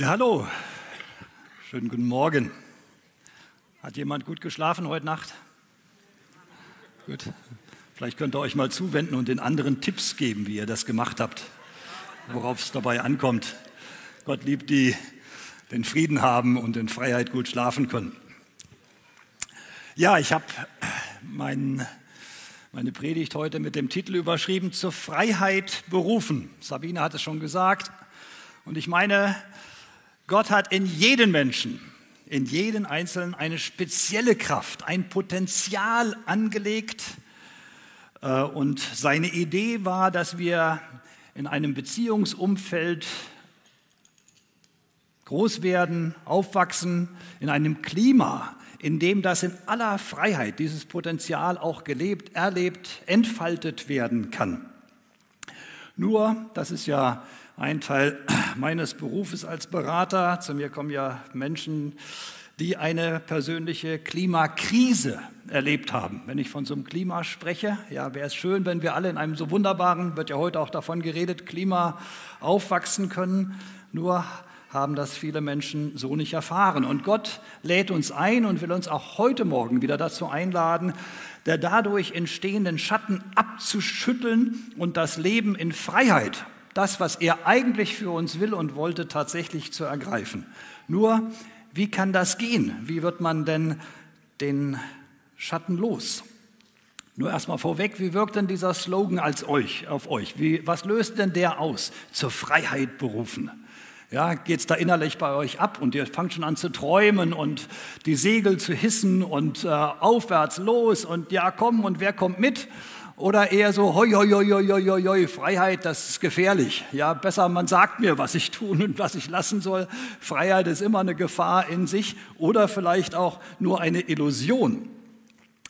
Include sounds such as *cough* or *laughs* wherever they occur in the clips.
Ja, hallo. Schönen guten Morgen. Hat jemand gut geschlafen heute Nacht? Gut. Vielleicht könnt ihr euch mal zuwenden und den anderen Tipps geben, wie ihr das gemacht habt, worauf es dabei ankommt. Gott liebt die, den Frieden haben und in Freiheit gut schlafen können. Ja, ich habe mein, meine Predigt heute mit dem Titel überschrieben, zur Freiheit berufen. Sabine hat es schon gesagt. Und ich meine, Gott hat in jeden Menschen, in jeden Einzelnen eine spezielle Kraft, ein Potenzial angelegt. Äh, und seine Idee war, dass wir in einem Beziehungsumfeld groß werden, aufwachsen, in einem Klima, in dem das in aller Freiheit, dieses Potenzial auch gelebt, erlebt, entfaltet werden kann. Nur, das ist ja ein Teil *clears throat* meines Berufes als Berater. Zu mir kommen ja Menschen, die eine persönliche Klimakrise erlebt haben. Wenn ich von so einem Klima spreche, ja, wäre es schön, wenn wir alle in einem so wunderbaren, wird ja heute auch davon geredet, Klima aufwachsen können. Nur haben das viele Menschen so nicht erfahren. Und Gott lädt uns ein und will uns auch heute Morgen wieder dazu einladen, der dadurch entstehenden Schatten abzuschütteln und das Leben in Freiheit das, was er eigentlich für uns will und wollte, tatsächlich zu ergreifen. Nur, wie kann das gehen? Wie wird man denn den Schatten los? Nur erstmal vorweg, wie wirkt denn dieser Slogan als euch, auf euch? Wie, was löst denn der aus? Zur Freiheit berufen. Ja, es da innerlich bei euch ab und ihr fangt schon an zu träumen und die Segel zu hissen und äh, aufwärts los und ja, komm und wer kommt mit? Oder eher so, hoi, hoi, hoi, hoi, hoi, hoi, Freiheit, das ist gefährlich. Ja, besser, man sagt mir, was ich tun und was ich lassen soll. Freiheit ist immer eine Gefahr in sich oder vielleicht auch nur eine Illusion.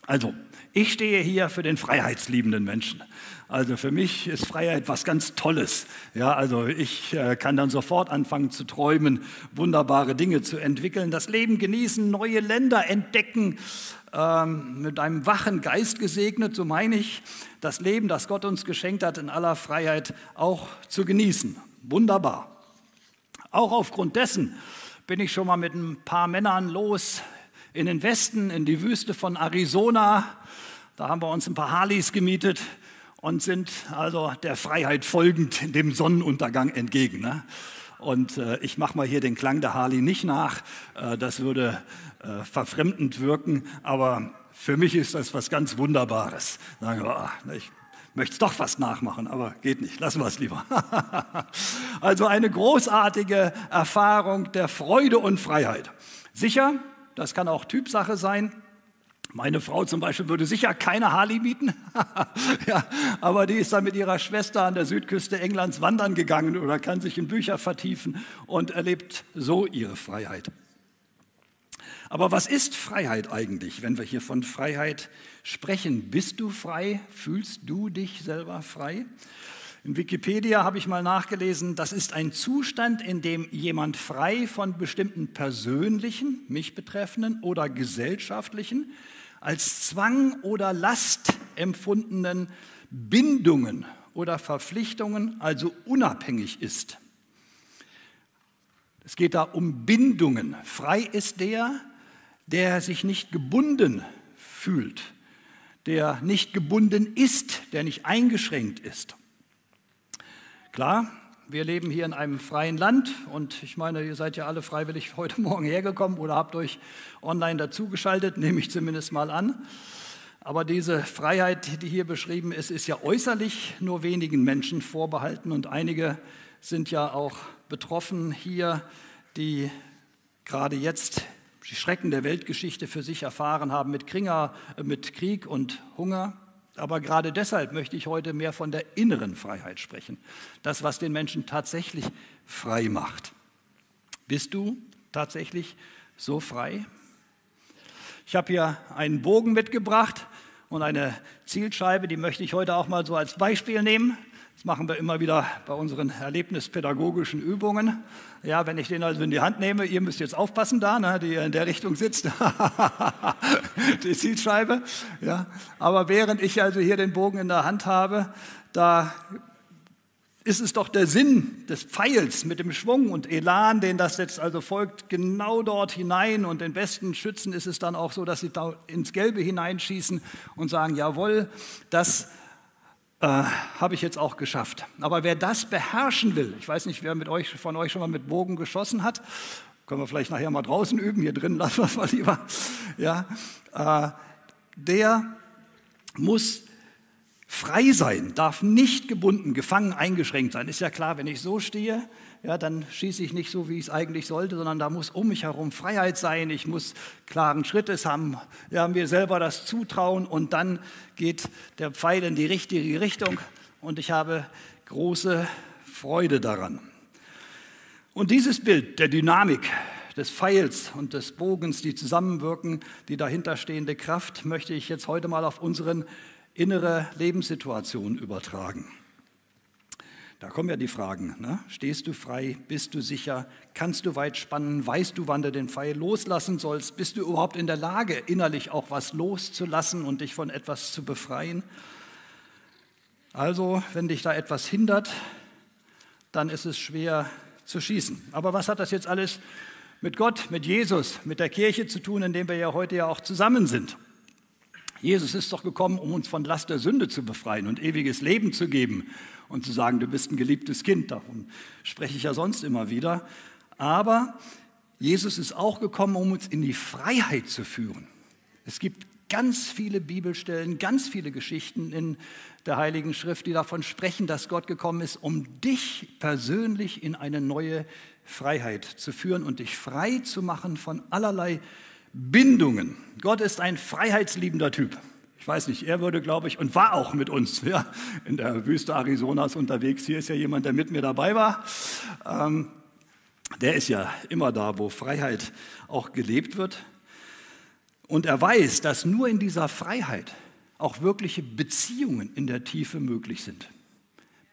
Also, ich stehe hier für den freiheitsliebenden Menschen. Also für mich ist Freiheit was ganz Tolles. Ja, also ich äh, kann dann sofort anfangen zu träumen, wunderbare Dinge zu entwickeln, das Leben genießen, neue Länder entdecken, ähm, mit einem wachen Geist gesegnet, so meine ich, das Leben, das Gott uns geschenkt hat, in aller Freiheit auch zu genießen. Wunderbar. Auch aufgrund dessen bin ich schon mal mit ein paar Männern los in den Westen, in die Wüste von Arizona. Da haben wir uns ein paar Harleys gemietet und sind also der Freiheit folgend dem Sonnenuntergang entgegen. Ne? Und äh, ich mache mal hier den Klang der Harley nicht nach, äh, das würde äh, verfremdend wirken, aber für mich ist das was ganz Wunderbares. Sagen wir, oh, ich möchte es doch fast nachmachen, aber geht nicht, lassen wir es lieber. *laughs* also eine großartige Erfahrung der Freude und Freiheit. Sicher, das kann auch Typsache sein. Meine Frau zum Beispiel würde sicher keine Harley mieten, *laughs* ja, aber die ist dann mit ihrer Schwester an der Südküste Englands wandern gegangen oder kann sich in Bücher vertiefen und erlebt so ihre Freiheit. Aber was ist Freiheit eigentlich, wenn wir hier von Freiheit sprechen? Bist du frei? Fühlst du dich selber frei? In Wikipedia habe ich mal nachgelesen, das ist ein Zustand, in dem jemand frei von bestimmten persönlichen, mich betreffenden oder gesellschaftlichen, als Zwang oder Last empfundenen Bindungen oder Verpflichtungen, also unabhängig ist. Es geht da um Bindungen. Frei ist der, der sich nicht gebunden fühlt, der nicht gebunden ist, der nicht eingeschränkt ist. Klar, wir leben hier in einem freien Land und ich meine, ihr seid ja alle freiwillig *laughs* heute Morgen hergekommen oder habt euch online dazugeschaltet, nehme ich zumindest mal an. Aber diese Freiheit, die hier beschrieben ist, ist ja äußerlich nur wenigen Menschen vorbehalten und einige sind ja auch betroffen hier, die gerade jetzt die Schrecken der Weltgeschichte für sich erfahren haben mit, Kringer, äh, mit Krieg und Hunger. Aber gerade deshalb möchte ich heute mehr von der inneren Freiheit sprechen. Das, was den Menschen tatsächlich frei macht. Bist du tatsächlich so frei? Ich habe hier einen Bogen mitgebracht und eine Zielscheibe, die möchte ich heute auch mal so als Beispiel nehmen. Das machen wir immer wieder bei unseren erlebnispädagogischen Übungen. Ja, wenn ich den also in die Hand nehme, ihr müsst jetzt aufpassen da, ne, die in der Richtung sitzt, *laughs* die Zielscheibe. Ja, aber während ich also hier den Bogen in der Hand habe, da ist es doch der Sinn des Pfeils mit dem Schwung und Elan, den das jetzt also folgt, genau dort hinein. Und den besten Schützen ist es dann auch so, dass sie da ins Gelbe hineinschießen und sagen, jawohl, das äh, habe ich jetzt auch geschafft. Aber wer das beherrschen will, ich weiß nicht, wer mit euch, von euch schon mal mit Bogen geschossen hat, können wir vielleicht nachher mal draußen üben, hier drin *laughs* lassen wir es mal lieber, ja, äh, der muss frei sein, darf nicht gebunden, gefangen, eingeschränkt sein. Ist ja klar, wenn ich so stehe, ja, dann schieße ich nicht so, wie ich es eigentlich sollte, sondern da muss um mich herum Freiheit sein. Ich muss klaren Schrittes haben, ja, mir selber das zutrauen und dann geht der Pfeil in die richtige Richtung und ich habe große Freude daran. Und dieses Bild der Dynamik des Pfeils und des Bogens, die zusammenwirken, die dahinterstehende Kraft, möchte ich jetzt heute mal auf unseren innere Lebenssituation übertragen. Da kommen ja die Fragen. Ne? Stehst du frei? Bist du sicher? Kannst du weit spannen? Weißt du, wann du den Pfeil loslassen sollst? Bist du überhaupt in der Lage, innerlich auch was loszulassen und dich von etwas zu befreien? Also, wenn dich da etwas hindert, dann ist es schwer zu schießen. Aber was hat das jetzt alles mit Gott, mit Jesus, mit der Kirche zu tun, in dem wir ja heute ja auch zusammen sind? Jesus ist doch gekommen, um uns von Last der Sünde zu befreien und ewiges Leben zu geben und zu sagen, du bist ein geliebtes Kind. Davon spreche ich ja sonst immer wieder. Aber Jesus ist auch gekommen, um uns in die Freiheit zu führen. Es gibt ganz viele Bibelstellen, ganz viele Geschichten in der Heiligen Schrift, die davon sprechen, dass Gott gekommen ist, um dich persönlich in eine neue Freiheit zu führen und dich frei zu machen von allerlei Bindungen. Gott ist ein freiheitsliebender Typ. Ich weiß nicht, er würde, glaube ich, und war auch mit uns *laughs* ja, in der Wüste Arizonas unterwegs. Hier ist ja jemand, der mit mir dabei war. Ähm, der ist ja immer da, wo Freiheit auch gelebt wird. Und er weiß, dass nur in dieser Freiheit auch wirkliche Beziehungen in der Tiefe möglich sind.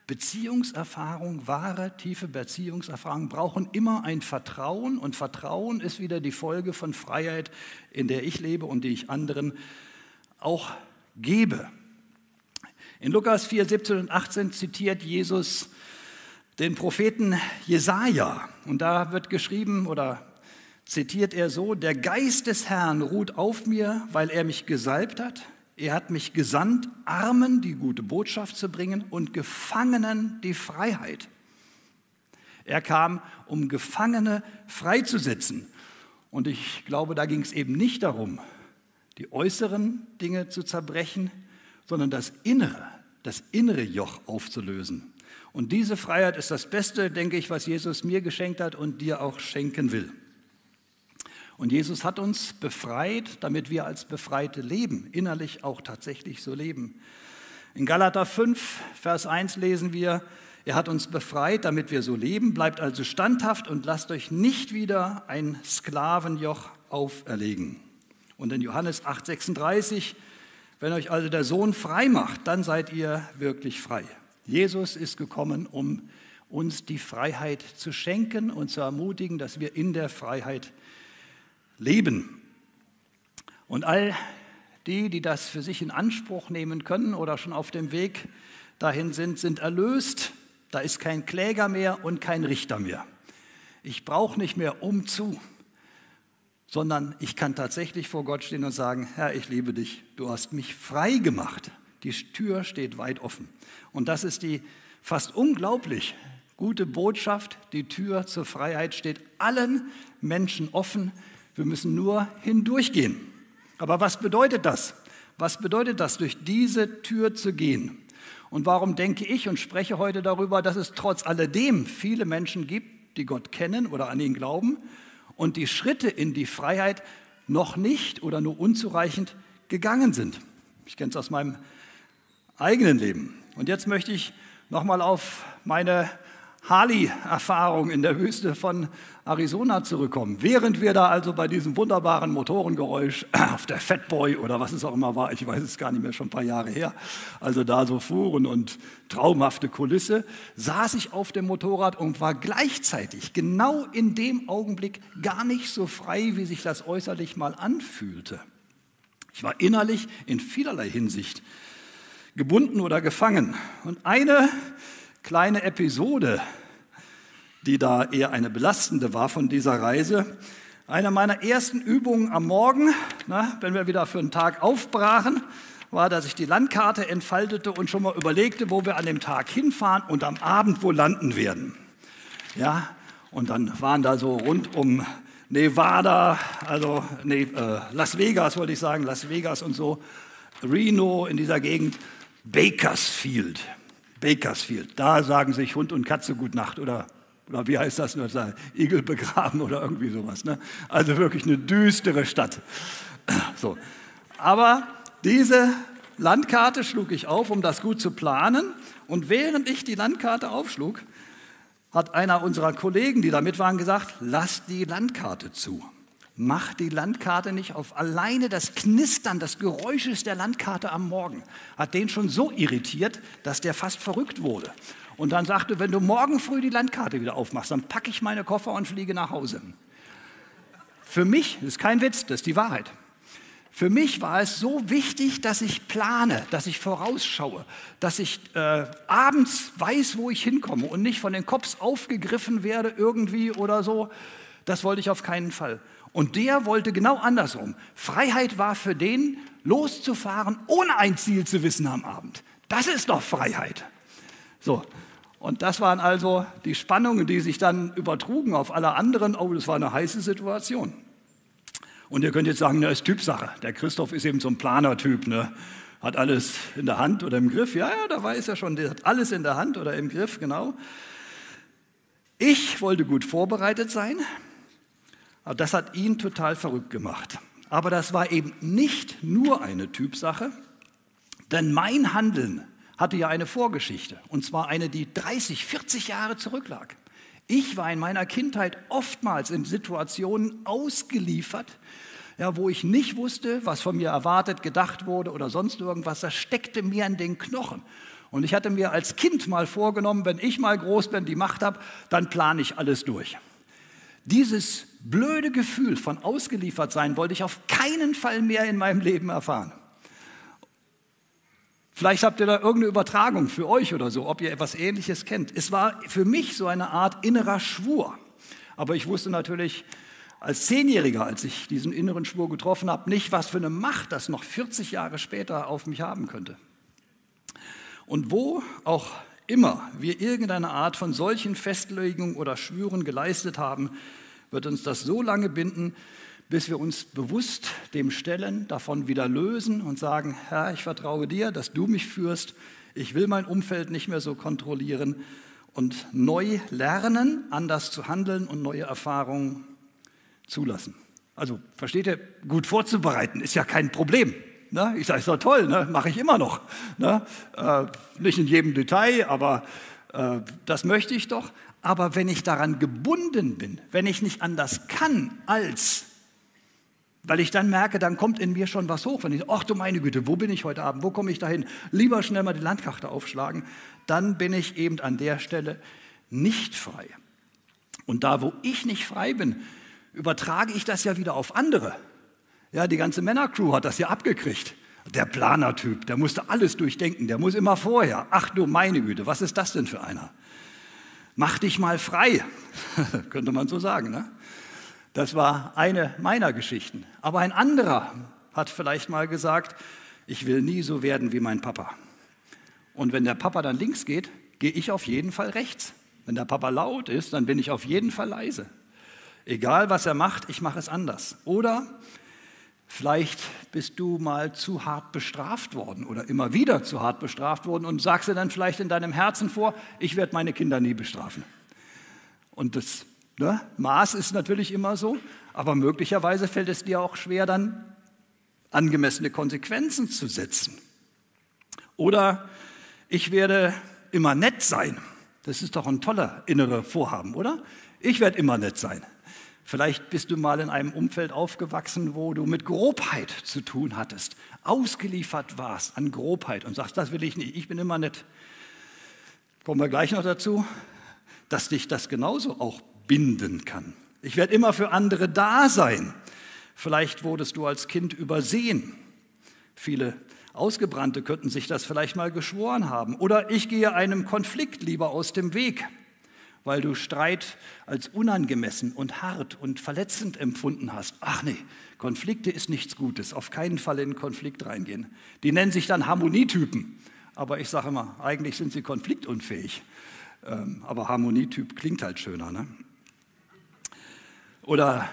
Beziehungserfahrung, wahre, tiefe Beziehungserfahrung brauchen immer ein Vertrauen. Und Vertrauen ist wieder die Folge von Freiheit, in der ich lebe und die ich anderen auch gebe. In Lukas 4, 17 und 18 zitiert Jesus den Propheten Jesaja. Und da wird geschrieben oder zitiert er so: Der Geist des Herrn ruht auf mir, weil er mich gesalbt hat er hat mich gesandt, Armen die gute Botschaft zu bringen und Gefangenen die Freiheit. Er kam, um Gefangene freizusetzen. Und ich glaube, da ging es eben nicht darum, die äußeren Dinge zu zerbrechen, sondern das Innere, das innere Joch aufzulösen. Und diese Freiheit ist das Beste, denke ich, was Jesus mir geschenkt hat und dir auch schenken will. Und Jesus hat uns befreit, damit wir als Befreite leben, innerlich auch tatsächlich so leben. In Galater 5, Vers 1 lesen wir, er hat uns befreit, damit wir so leben, bleibt also standhaft und lasst euch nicht wieder ein Sklavenjoch auferlegen. Und in Johannes 8, 36, wenn euch also der Sohn frei macht, dann seid ihr wirklich frei. Jesus ist gekommen, um uns die Freiheit zu schenken und zu ermutigen, dass wir in der Freiheit leben. Und all die, die das für sich in Anspruch nehmen können oder schon auf dem Weg dahin sind, sind erlöst. Da ist kein Kläger mehr und kein Richter mehr. Ich brauche nicht mehr umzu, sondern ich kann tatsächlich vor Gott stehen und sagen, Herr, ich liebe dich, du hast mich frei gemacht. Die Tür steht weit offen. Und das ist die fast unglaublich gute Botschaft. Die Tür zur Freiheit steht allen Menschen offen, wir müssen nur hindurchgehen. Aber was bedeutet das? Was bedeutet das, durch diese Tür zu gehen? Und warum denke ich und spreche heute darüber, dass es trotz alledem viele Menschen gibt, die Gott kennen oder an ihn glauben und die Schritte in die Freiheit noch nicht oder nur unzureichend gegangen sind. Ich kenne es aus meinem eigenen Leben. Und jetzt möchte ich nochmal auf meine Harley-Erfahrung in der Wüste von Arizona zurückkommen. Während wir da also bei diesem wunderbaren Motorengeräusch auf der Fatboy oder was es auch immer war, ich weiß es gar nicht mehr, schon ein paar Jahre her, also da so fuhren und traumhafte Kulisse, saß ich auf dem Motorrad und war gleichzeitig genau in dem Augenblick gar nicht so frei, wie sich das äußerlich mal anfühlte. Ich war innerlich in vielerlei Hinsicht gebunden oder gefangen. Und eine kleine Episode, die da eher eine belastende war von dieser Reise. Eine meiner ersten Übungen am Morgen, na, wenn wir wieder für einen Tag aufbrachen, war, dass ich die Landkarte entfaltete und schon mal überlegte, wo wir an dem Tag hinfahren und am Abend wo landen werden. Ja, und dann waren da so rund um Nevada, also nee, äh, Las Vegas wollte ich sagen, Las Vegas und so, Reno in dieser Gegend, Bakersfield. Bakersfield, da sagen sich Hund und Katze gut Nacht oder, oder wie heißt das nur, Igel begraben oder irgendwie sowas. Ne? Also wirklich eine düstere Stadt. So. Aber diese Landkarte schlug ich auf, um das gut zu planen. Und während ich die Landkarte aufschlug, hat einer unserer Kollegen, die da mit waren, gesagt, lass die Landkarte zu. Mach die Landkarte nicht auf. Alleine das Knistern des Geräusches der Landkarte am Morgen hat den schon so irritiert, dass der fast verrückt wurde. Und dann sagte, wenn du morgen früh die Landkarte wieder aufmachst, dann packe ich meine Koffer und fliege nach Hause. Für mich, das ist kein Witz, das ist die Wahrheit. Für mich war es so wichtig, dass ich plane, dass ich vorausschaue, dass ich äh, abends weiß, wo ich hinkomme und nicht von den Cops aufgegriffen werde irgendwie oder so. Das wollte ich auf keinen Fall. Und der wollte genau andersrum. Freiheit war für den, loszufahren, ohne ein Ziel zu wissen am Abend. Das ist doch Freiheit. So. Und das waren also die Spannungen, die sich dann übertrugen auf alle anderen. Oh, das war eine heiße Situation. Und ihr könnt jetzt sagen, das ist Typsache. Der Christoph ist eben so ein Planertyp, ne? hat alles in der Hand oder im Griff. Ja, ja, da weiß er schon, der hat alles in der Hand oder im Griff, genau. Ich wollte gut vorbereitet sein, das hat ihn total verrückt gemacht. Aber das war eben nicht nur eine Typsache, denn mein Handeln hatte ja eine Vorgeschichte, und zwar eine, die 30, 40 Jahre zurücklag. Ich war in meiner Kindheit oftmals in Situationen ausgeliefert, ja, wo ich nicht wusste, was von mir erwartet, gedacht wurde oder sonst irgendwas. Das steckte mir in den Knochen. Und ich hatte mir als Kind mal vorgenommen, wenn ich mal groß bin, die Macht habe, dann plane ich alles durch. Dieses blöde Gefühl von ausgeliefert sein wollte ich auf keinen Fall mehr in meinem Leben erfahren. Vielleicht habt ihr da irgendeine Übertragung für euch oder so, ob ihr etwas Ähnliches kennt. Es war für mich so eine Art innerer Schwur. Aber ich wusste natürlich als Zehnjähriger, als ich diesen inneren Schwur getroffen habe, nicht, was für eine Macht das noch 40 Jahre später auf mich haben könnte. Und wo auch immer wir irgendeine Art von solchen Festlegungen oder Schwüren geleistet haben, wird uns das so lange binden, bis wir uns bewusst dem stellen, davon wieder lösen und sagen, Herr, ich vertraue dir, dass du mich führst. Ich will mein Umfeld nicht mehr so kontrollieren und neu lernen, anders zu handeln und neue Erfahrungen zulassen. Also versteht ihr, gut vorzubereiten ist ja kein Problem. Ne? Ich sage, ist doch toll, ne? mache ich immer noch. Ne? Äh, nicht in jedem Detail, aber äh, das möchte ich doch. Aber wenn ich daran gebunden bin, wenn ich nicht anders kann, als weil ich dann merke, dann kommt in mir schon was hoch. Wenn ich, ach du meine Güte, wo bin ich heute Abend? Wo komme ich dahin? Lieber schnell mal die Landkarte aufschlagen. Dann bin ich eben an der Stelle nicht frei. Und da, wo ich nicht frei bin, übertrage ich das ja wieder auf andere. Ja, die ganze Männercrew hat das ja abgekriegt. Der Planertyp, der musste alles durchdenken, der muss immer vorher. Ach du meine Güte, was ist das denn für einer? Mach dich mal frei, *laughs* könnte man so sagen. Ne? Das war eine meiner Geschichten. Aber ein anderer hat vielleicht mal gesagt, ich will nie so werden wie mein Papa. Und wenn der Papa dann links geht, gehe ich auf jeden Fall rechts. Wenn der Papa laut ist, dann bin ich auf jeden Fall leise. Egal was er macht, ich mache es anders. Oder vielleicht bist du mal zu hart bestraft worden oder immer wieder zu hart bestraft worden und sagst dir dann vielleicht in deinem Herzen vor, ich werde meine Kinder nie bestrafen. Und das Ne? Maß ist natürlich immer so, aber möglicherweise fällt es dir auch schwer, dann angemessene Konsequenzen zu setzen. Oder ich werde immer nett sein. Das ist doch ein toller innerer Vorhaben, oder? Ich werde immer nett sein. Vielleicht bist du mal in einem Umfeld aufgewachsen, wo du mit Grobheit zu tun hattest, ausgeliefert warst an Grobheit und sagst, das will ich nicht, ich bin immer nett. Kommen wir gleich noch dazu, dass dich das genauso auch binden kann. Ich werde immer für andere da sein. Vielleicht wurdest du als Kind übersehen. Viele Ausgebrannte könnten sich das vielleicht mal geschworen haben. Oder ich gehe einem Konflikt lieber aus dem Weg, weil du Streit als unangemessen und hart und verletzend empfunden hast. Ach nee, Konflikte ist nichts Gutes. Auf keinen Fall in Konflikt reingehen. Die nennen sich dann Harmonietypen. Aber ich sage immer, eigentlich sind sie konfliktunfähig. Ähm, aber Harmonietyp klingt halt schöner. Ne? Oder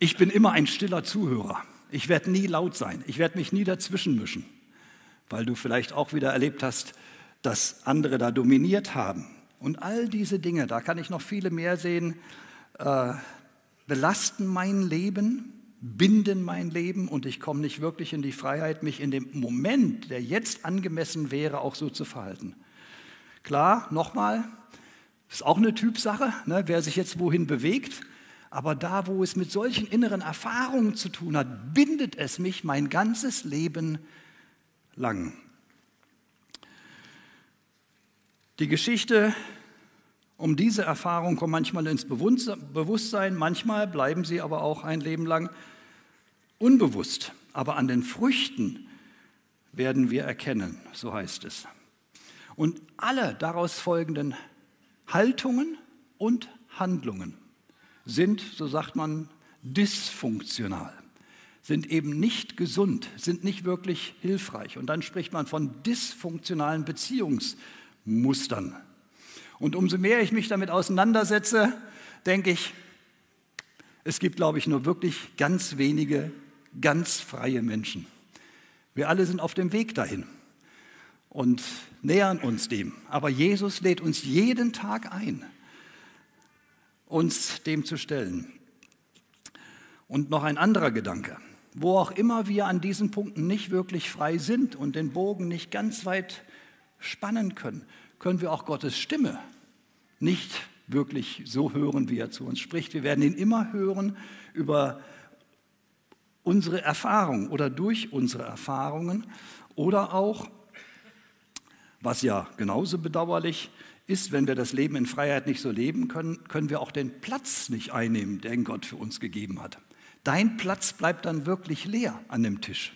ich bin immer ein stiller Zuhörer. Ich werde nie laut sein. Ich werde mich nie dazwischen mischen, weil du vielleicht auch wieder erlebt hast, dass andere da dominiert haben. Und all diese Dinge, da kann ich noch viele mehr sehen, äh, belasten mein Leben, binden mein Leben und ich komme nicht wirklich in die Freiheit, mich in dem Moment, der jetzt angemessen wäre, auch so zu verhalten. Klar, nochmal, ist auch eine Typsache, ne, wer sich jetzt wohin bewegt. Aber da, wo es mit solchen inneren Erfahrungen zu tun hat, bindet es mich mein ganzes Leben lang. Die Geschichte um diese Erfahrung kommt manchmal ins Bewusstsein, manchmal bleiben sie aber auch ein Leben lang unbewusst. Aber an den Früchten werden wir erkennen, so heißt es. Und alle daraus folgenden Haltungen und Handlungen sind, so sagt man, dysfunktional, sind eben nicht gesund, sind nicht wirklich hilfreich. Und dann spricht man von dysfunktionalen Beziehungsmustern. Und umso mehr ich mich damit auseinandersetze, denke ich, es gibt, glaube ich, nur wirklich ganz wenige ganz freie Menschen. Wir alle sind auf dem Weg dahin und nähern uns dem. Aber Jesus lädt uns jeden Tag ein uns dem zu stellen. Und noch ein anderer Gedanke. Wo auch immer wir an diesen Punkten nicht wirklich frei sind und den Bogen nicht ganz weit spannen können, können wir auch Gottes Stimme nicht wirklich so hören, wie er zu uns spricht. Wir werden ihn immer hören über unsere Erfahrung oder durch unsere Erfahrungen oder auch, was ja genauso bedauerlich ist, wenn wir das Leben in Freiheit nicht so leben können, können wir auch den Platz nicht einnehmen, den Gott für uns gegeben hat. Dein Platz bleibt dann wirklich leer an dem Tisch.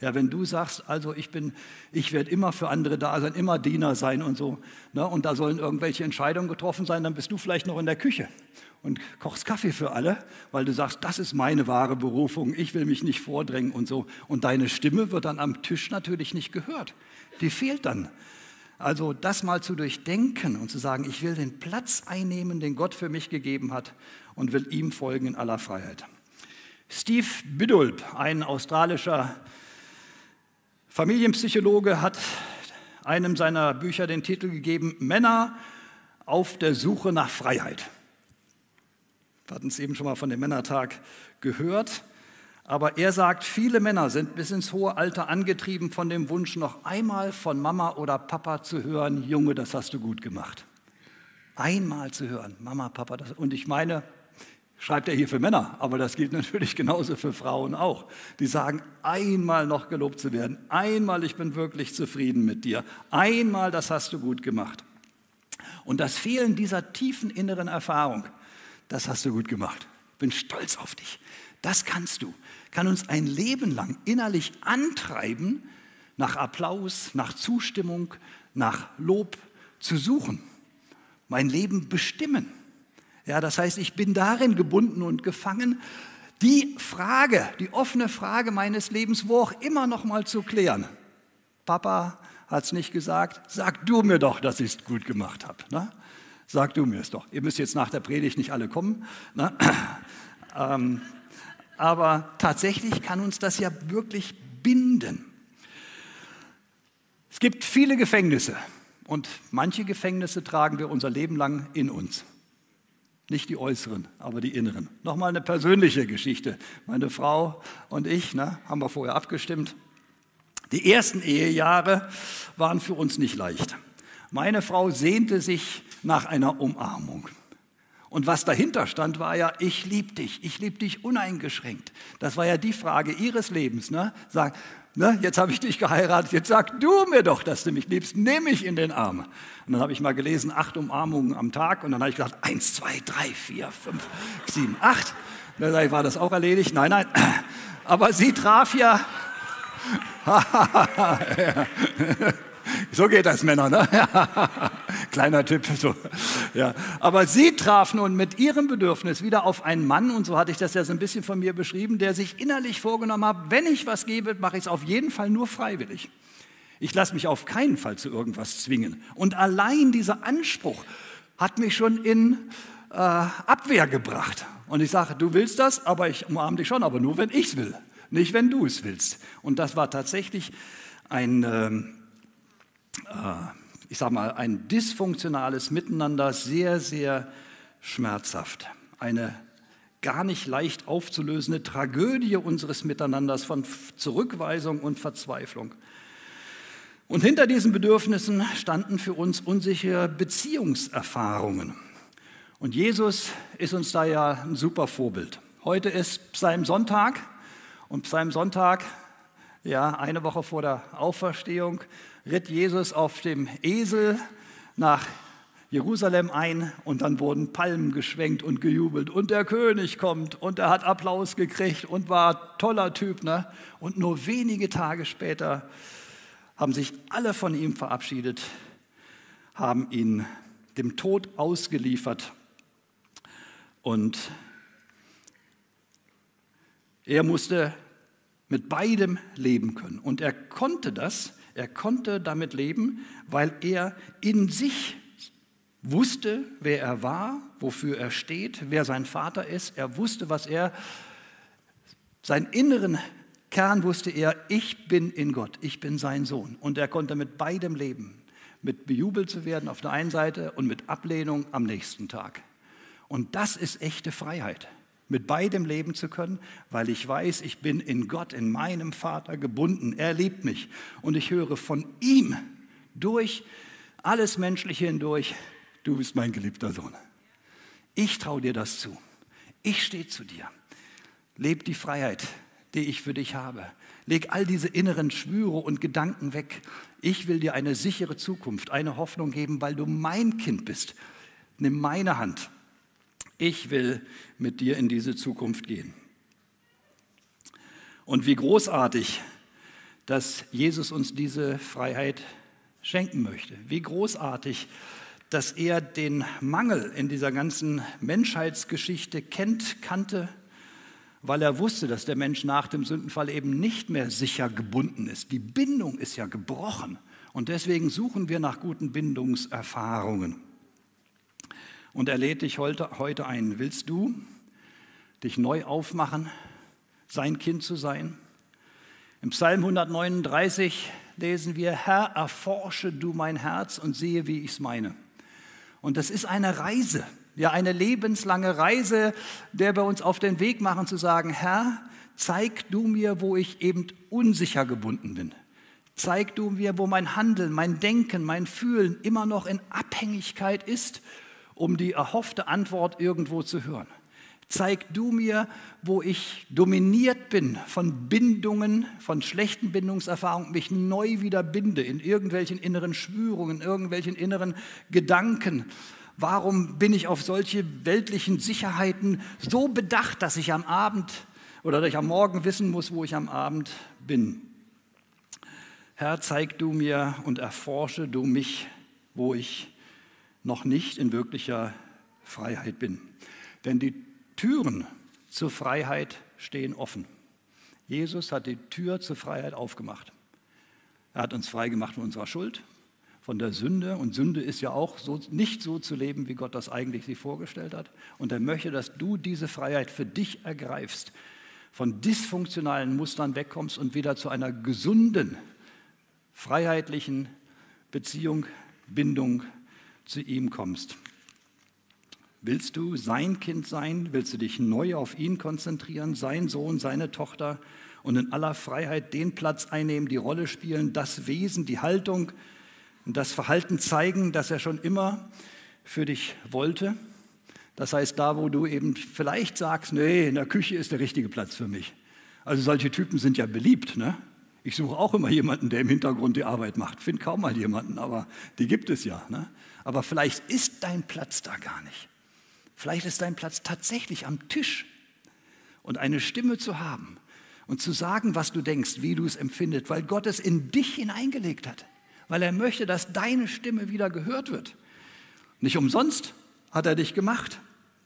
Ja, wenn du sagst, also ich bin, ich werde immer für andere da sein, immer Diener sein und so, ne, und da sollen irgendwelche Entscheidungen getroffen sein, dann bist du vielleicht noch in der Küche und kochst Kaffee für alle, weil du sagst, das ist meine wahre Berufung, ich will mich nicht vordrängen und so. Und deine Stimme wird dann am Tisch natürlich nicht gehört. Die fehlt dann. Also das mal zu durchdenken und zu sagen, ich will den Platz einnehmen, den Gott für mich gegeben hat und will ihm folgen in aller Freiheit. Steve Biddulp, ein australischer Familienpsychologe, hat einem seiner Bücher den Titel gegeben, Männer auf der Suche nach Freiheit. Wir hatten es eben schon mal von dem Männertag gehört. Aber er sagt, viele Männer sind bis ins hohe Alter angetrieben von dem Wunsch, noch einmal von Mama oder Papa zu hören, Junge, das hast du gut gemacht. Einmal zu hören, Mama, Papa, das. Und ich meine, schreibt er hier für Männer, aber das gilt *laughs* natürlich genauso für Frauen auch. Die sagen, einmal noch gelobt zu werden, einmal, ich bin wirklich zufrieden mit dir, einmal, das hast du gut gemacht. Und das Fehlen dieser tiefen inneren Erfahrung, das hast du gut gemacht. Bin stolz auf dich. Das kannst du kann uns ein Leben lang innerlich antreiben, nach Applaus, nach Zustimmung, nach Lob zu suchen. Mein Leben bestimmen. Ja, das heißt, ich bin darin gebunden und gefangen, die Frage, die offene Frage meines Lebens, wo auch immer noch mal zu klären. Papa hat es nicht gesagt, sag du mir doch, dass ich es gut gemacht habe. Ne? Sag du mir es doch. Ihr müsst jetzt nach der Predigt nicht alle kommen. Ne? *clears throat* ähm, aber tatsächlich kann uns das ja wirklich binden. Es gibt viele Gefängnisse und manche Gefängnisse tragen wir unser Leben lang in uns. Nicht die äußeren, aber die inneren. Nochmal eine persönliche Geschichte. Meine Frau und ich ne, haben wir vorher abgestimmt. Die ersten Ehejahre waren für uns nicht leicht. Meine Frau sehnte sich nach einer Umarmung. Und was dahinter stand, war ja, ich liebe dich, ich liebe dich uneingeschränkt. Das war ja die Frage ihres Lebens. Ne? Sag, ne, jetzt habe ich dich geheiratet, jetzt sag du mir doch, dass du mich liebst, nimm mich in den Arm. Und dann habe ich mal gelesen, acht Umarmungen am Tag. Und dann habe ich gesagt, eins, zwei, drei, vier, fünf, sieben, acht. Dann war das auch erledigt. Nein, nein. Aber sie traf ja, *laughs* so geht das, Männer, ne? *laughs* Kleiner Tipp. So. Ja. Aber sie traf nun mit ihrem Bedürfnis wieder auf einen Mann, und so hatte ich das ja so ein bisschen von mir beschrieben, der sich innerlich vorgenommen hat, wenn ich was gebe, mache ich es auf jeden Fall nur freiwillig. Ich lasse mich auf keinen Fall zu irgendwas zwingen. Und allein dieser Anspruch hat mich schon in äh, Abwehr gebracht. Und ich sage, du willst das, aber ich umarme dich schon, aber nur, wenn ich es will, nicht wenn du es willst. Und das war tatsächlich ein, ähm, äh, ich sage mal, ein dysfunktionales Miteinander, sehr, sehr schmerzhaft. Eine gar nicht leicht aufzulösende Tragödie unseres Miteinanders von Zurückweisung und Verzweiflung. Und hinter diesen Bedürfnissen standen für uns unsichere Beziehungserfahrungen. Und Jesus ist uns da ja ein super Vorbild. Heute ist Psalmsonntag und Psalmsonntag, ja, eine Woche vor der Auferstehung, ritt Jesus auf dem Esel nach Jerusalem ein und dann wurden Palmen geschwenkt und gejubelt und der König kommt und er hat Applaus gekriegt und war toller Typ. Ne? Und nur wenige Tage später haben sich alle von ihm verabschiedet, haben ihn dem Tod ausgeliefert und er musste mit beidem leben können. Und er konnte das, er konnte damit leben, weil er in sich wusste, wer er war, wofür er steht, wer sein Vater ist. Er wusste, was er, seinen inneren Kern wusste er, ich bin in Gott, ich bin sein Sohn. Und er konnte mit beidem leben, mit bejubelt zu werden auf der einen Seite und mit Ablehnung am nächsten Tag. Und das ist echte Freiheit, mit beidem leben zu können, weil ich weiß, ich bin in Gott, in meinem Vater gebunden. Er liebt mich und ich höre von ihm durch alles Menschliche hindurch, du bist mein geliebter Sohn. Ich traue dir das zu. Ich stehe zu dir. Leb die Freiheit, die ich für dich habe. Leg all diese inneren Schwüre und Gedanken weg. Ich will dir eine sichere Zukunft, eine Hoffnung geben, weil du mein Kind bist. Nimm meine Hand. Ich will mit dir in diese Zukunft gehen. Und wie großartig, dass Jesus uns diese Freiheit schenken möchte. Wie großartig, dass er den Mangel in dieser ganzen Menschheitsgeschichte kennt, kannte weil er wusste, dass der Mensch nach dem Sündenfall eben nicht mehr sicher gebunden ist. Die Bindung ist ja gebrochen und deswegen suchen wir nach guten Bindungserfahrungen. Und er lädt dich heute, heute ein. Willst du dich neu aufmachen, sein Kind zu sein? Im Psalm 139 lesen wir, Herr, erforsche du mein Herz und sehe, wie ich es meine. Und das ist eine Reise. Ja, eine lebenslange Reise, der wir uns auf den Weg machen zu sagen, Herr, zeig du mir, wo ich eben unsicher gebunden bin. Zeig du mir, wo mein Handeln, mein Denken, mein Fühlen immer noch in Abhängigkeit ist, um die erhoffte Antwort irgendwo zu hören. Zeig du mir, wo ich dominiert bin von Bindungen, von schlechten Bindungserfahrungen, mich neu wieder binde in irgendwelchen inneren Schwürungen, in irgendwelchen inneren Gedanken, Warum bin ich auf solche weltlichen Sicherheiten so bedacht, dass ich am Abend oder dass ich am Morgen wissen muss, wo ich am Abend bin? Herr, zeig du mir und erforsche du mich, wo ich noch nicht in wirklicher Freiheit bin. Denn die Türen zur Freiheit stehen offen. Jesus hat die Tür zur Freiheit aufgemacht. Er hat uns frei gemacht von unserer Schuld, von der Sünde. Und Sünde ist ja auch so, nicht so zu leben, wie Gott das eigentlich sich vorgestellt hat. Und er möchte, dass du diese Freiheit für dich ergreifst, von dysfunktionalen Mustern wegkommst und wieder zu einer gesunden, freiheitlichen Beziehung, Bindung zu ihm kommst. Willst du sein Kind sein? Willst du dich neu auf ihn konzentrieren, sein Sohn, seine Tochter und in aller Freiheit den Platz einnehmen, die Rolle spielen, das Wesen, die Haltung, und das Verhalten zeigen, das er schon immer für dich wollte. Das heißt, da, wo du eben vielleicht sagst, nee, in der Küche ist der richtige Platz für mich. Also solche Typen sind ja beliebt. Ne? Ich suche auch immer jemanden, der im Hintergrund die Arbeit macht. Finde kaum mal jemanden, aber die gibt es ja. Ne? Aber vielleicht ist dein Platz da gar nicht. Vielleicht ist dein Platz tatsächlich am Tisch und eine Stimme zu haben und zu sagen, was du denkst, wie du es empfindest, weil Gott es in dich hineingelegt hat, weil er möchte, dass deine Stimme wieder gehört wird. Nicht umsonst hat er dich gemacht,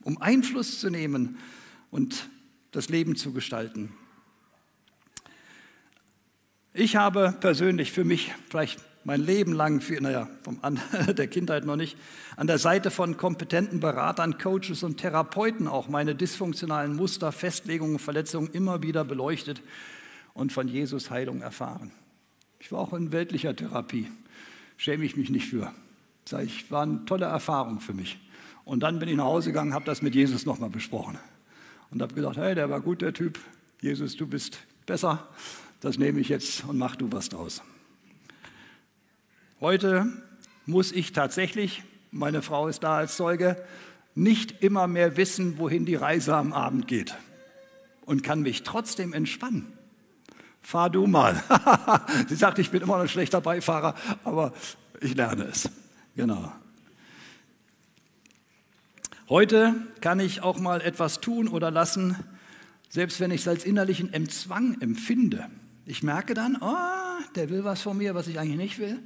um Einfluss zu nehmen und das Leben zu gestalten. Ich habe persönlich für mich vielleicht mein Leben lang, für, naja, vom an, *laughs* der Kindheit noch nicht, an der Seite von kompetenten Beratern, Coaches und Therapeuten auch meine dysfunktionalen Muster, Festlegungen, Verletzungen immer wieder beleuchtet und von Jesus Heilung erfahren. Ich war auch in weltlicher Therapie, schäme ich mich nicht für. Ich, war eine tolle Erfahrung für mich. Und dann bin ich nach Hause gegangen, habe das mit Jesus nochmal besprochen und habe gesagt, hey, der war gut, der Typ. Jesus, du bist besser. Das nehme ich jetzt und mach du was draus. Heute muss ich tatsächlich, meine Frau ist da als Zeuge, nicht immer mehr wissen, wohin die Reise am Abend geht und kann mich trotzdem entspannen. Fahr du mal. *laughs* Sie sagt, ich bin immer noch ein schlechter Beifahrer, aber ich lerne es. Genau. Heute kann ich auch mal etwas tun oder lassen, selbst wenn ich es als innerlichen Entzwang empfinde. Ich merke dann, oh, der will was von mir, was ich eigentlich nicht will,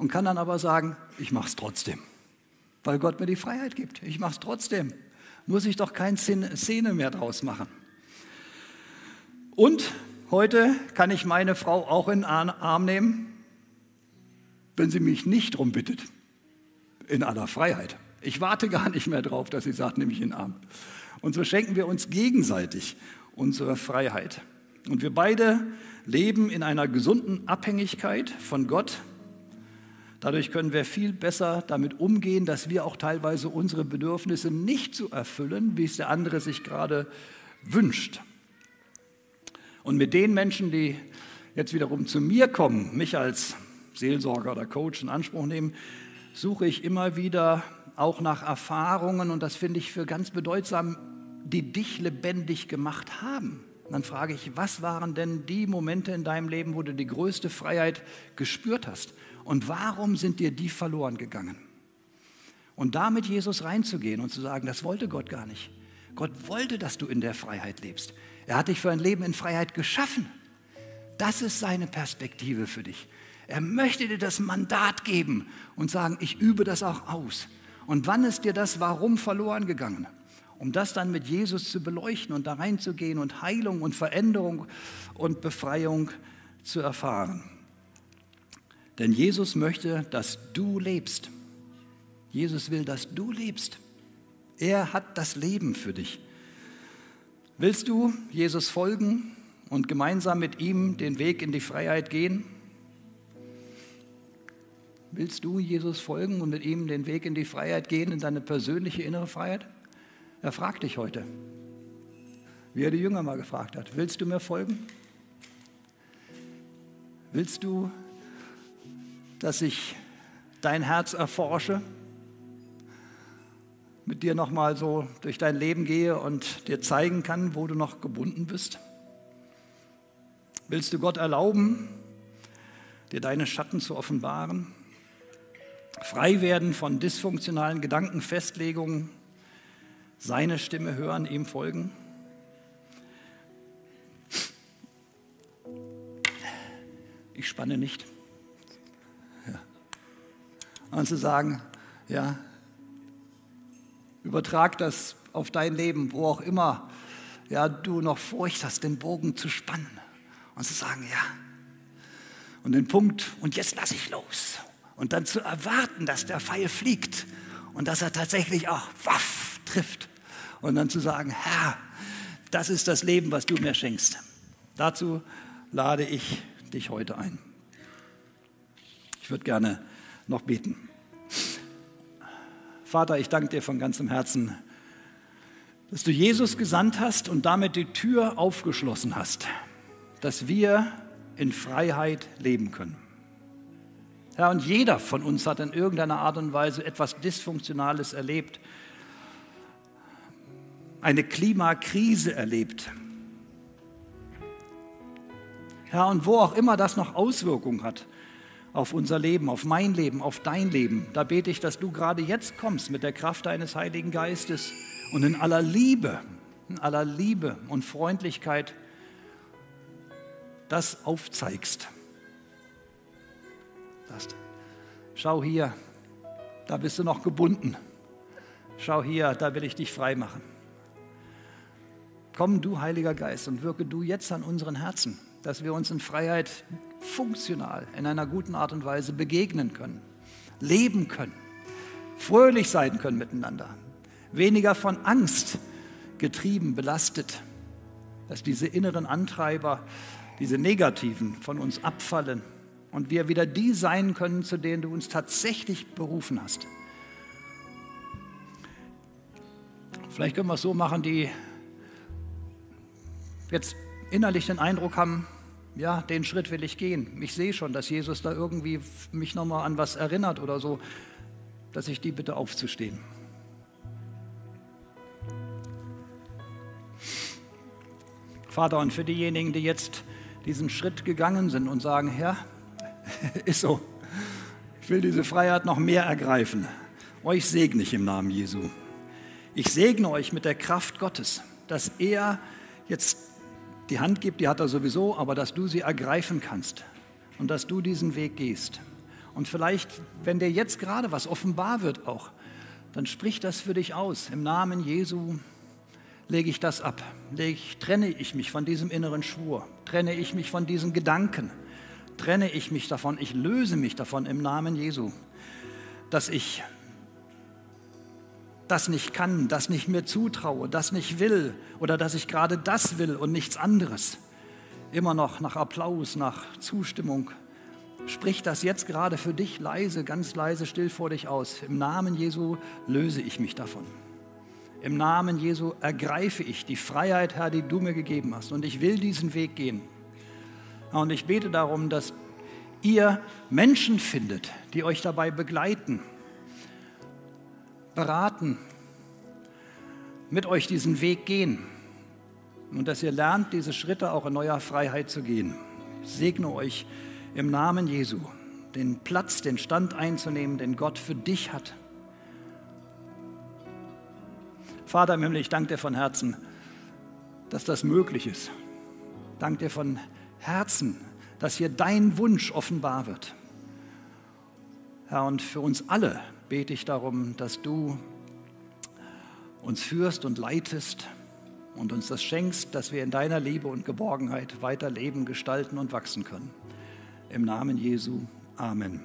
und kann dann aber sagen, ich mache es trotzdem, weil Gott mir die Freiheit gibt. Ich mache es trotzdem. Muss ich doch keine Szene mehr draus machen. Und heute kann ich meine Frau auch in den Arm nehmen, wenn sie mich nicht darum bittet in aller Freiheit. Ich warte gar nicht mehr drauf, dass sie sagt, nehme ich in den Arm. Und so schenken wir uns gegenseitig unsere Freiheit. Und wir beide leben in einer gesunden Abhängigkeit von Gott. Dadurch können wir viel besser damit umgehen, dass wir auch teilweise unsere Bedürfnisse nicht so erfüllen, wie es der andere sich gerade wünscht. Und mit den Menschen, die jetzt wiederum zu mir kommen, mich als Seelsorger oder Coach in Anspruch nehmen, suche ich immer wieder auch nach Erfahrungen und das finde ich für ganz bedeutsam, die dich lebendig gemacht haben. dann frage ich, was waren denn die Momente in deinem Leben, wo du die größte Freiheit gespürt hast? Und warum sind dir die verloren gegangen? Und da mit Jesus reinzugehen und zu sagen, das wollte Gott gar nicht. Gott wollte, dass du in der Freiheit lebst. Er hat dich für ein Leben in Freiheit geschaffen. Das ist seine Perspektive für dich. Er möchte dir das Mandat geben und sagen, ich übe das auch aus. Und wann ist dir das Warum verloren gegangen? Um das dann mit Jesus zu beleuchten und da reinzugehen und Heilung und Veränderung und Befreiung zu erfahren. Denn Jesus möchte, dass du lebst. Jesus will, dass du lebst. Er hat das Leben für dich. Willst du Jesus folgen und gemeinsam mit ihm den Weg in die Freiheit gehen? Willst du Jesus folgen und mit ihm den Weg in die Freiheit gehen, in deine persönliche innere Freiheit? Er fragt dich heute, wie er die Jünger mal gefragt hat. Willst du mir folgen? Willst du, dass ich dein Herz erforsche, mit dir nochmal so durch dein Leben gehe und dir zeigen kann, wo du noch gebunden bist? Willst du Gott erlauben, dir deine Schatten zu offenbaren? Frei werden von dysfunktionalen Gedankenfestlegungen, seine Stimme hören, ihm folgen. Ich spanne nicht. Und zu sagen, ja, übertrag das auf dein Leben, wo auch immer ja, du noch Furcht hast, den Bogen zu spannen und zu sagen, ja, und den Punkt, und jetzt lasse ich los und dann zu erwarten, dass der Pfeil fliegt und dass er tatsächlich auch waff trifft und dann zu sagen, Herr, das ist das Leben, was du mir schenkst. Dazu lade ich dich heute ein. Ich würde gerne noch beten. Vater, ich danke dir von ganzem Herzen, dass du Jesus gesandt hast und damit die Tür aufgeschlossen hast, dass wir in Freiheit leben können. Ja, und jeder von uns hat in irgendeiner Art und Weise etwas Dysfunktionales erlebt, eine Klimakrise erlebt. Ja, und wo auch immer das noch Auswirkungen hat auf unser Leben, auf mein Leben, auf dein Leben, da bete ich, dass du gerade jetzt kommst mit der Kraft deines Heiligen Geistes und in aller Liebe, in aller Liebe und Freundlichkeit das aufzeigst. Sagst, schau hier, da bist du noch gebunden. Schau hier, da will ich dich frei machen. Komm du, Heiliger Geist, und wirke du jetzt an unseren Herzen, dass wir uns in Freiheit funktional, in einer guten Art und Weise begegnen können, leben können, fröhlich sein können miteinander, weniger von Angst getrieben, belastet, dass diese inneren Antreiber, diese negativen von uns abfallen und wir wieder die sein können, zu denen du uns tatsächlich berufen hast. Vielleicht können wir es so machen, die jetzt innerlich den Eindruck haben, ja, den Schritt will ich gehen. Ich sehe schon, dass Jesus da irgendwie mich nochmal an was erinnert oder so, dass ich die bitte aufzustehen. Vater, und für diejenigen, die jetzt diesen Schritt gegangen sind und sagen, Herr, *laughs* ist so, ich will diese Freiheit noch mehr ergreifen, euch segne ich im Namen Jesu. Ich segne euch mit der Kraft Gottes, dass er jetzt die Hand gibt, die hat er sowieso, aber dass du sie ergreifen kannst und dass du diesen Weg gehst. Und vielleicht, wenn dir jetzt gerade was offenbar wird auch, dann sprich das für dich aus. Im Namen Jesu lege ich das ab. Ich, trenne ich mich von diesem inneren Schwur, trenne ich mich von diesen Gedanken, trenne ich mich davon, ich löse mich davon im Namen Jesu, dass ich das nicht kann, das nicht mir zutraue, das nicht will oder dass ich gerade das will und nichts anderes. Immer noch nach Applaus, nach Zustimmung. Sprich das jetzt gerade für dich leise, ganz leise, still vor dich aus. Im Namen Jesu löse ich mich davon. Im Namen Jesu ergreife ich die Freiheit, Herr, die du mir gegeben hast. Und ich will diesen Weg gehen. Und ich bete darum, dass ihr Menschen findet, die euch dabei begleiten, beraten, mit euch diesen Weg gehen und dass ihr lernt, diese Schritte auch in neuer Freiheit zu gehen. Ich segne euch im Namen Jesu, den Platz, den Stand einzunehmen, den Gott für dich hat. Vater im Himmel, ich danke dir von Herzen, dass das möglich ist. Danke dir von Herzen, dass hier dein Wunsch offenbar wird. Herr, und für uns alle bete ich darum, dass du uns führst und leitest und uns das schenkst, dass wir in deiner Liebe und Geborgenheit weiter leben, gestalten und wachsen können. Im Namen Jesu. Amen.